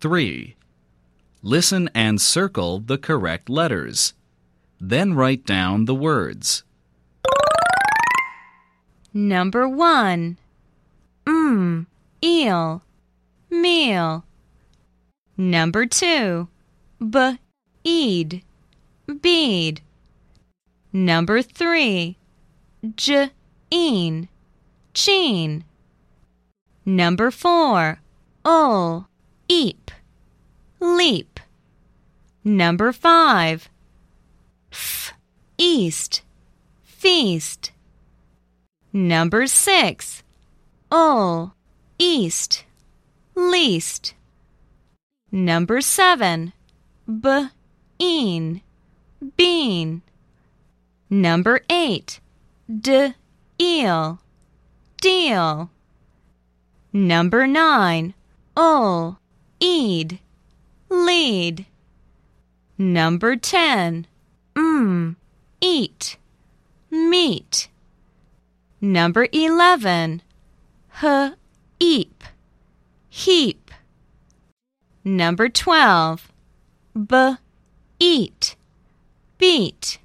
3. Listen and circle the correct letters. Then write down the words. Number 1. Mm, eel, meal. Number 2. B, eed, bead. Number 3. J, een, cheen. Number 4. Ul, eep, leap. Number 5. F, east, feast. Number 6. Ul, east, least. Number 7. B, een, bean. Number 8. D, eel, deal. Number 9. Ul, eed, lead. Number 10. Mm, eat, meat. Number 11. H, eep, heap. Number 12. B, eat, beat.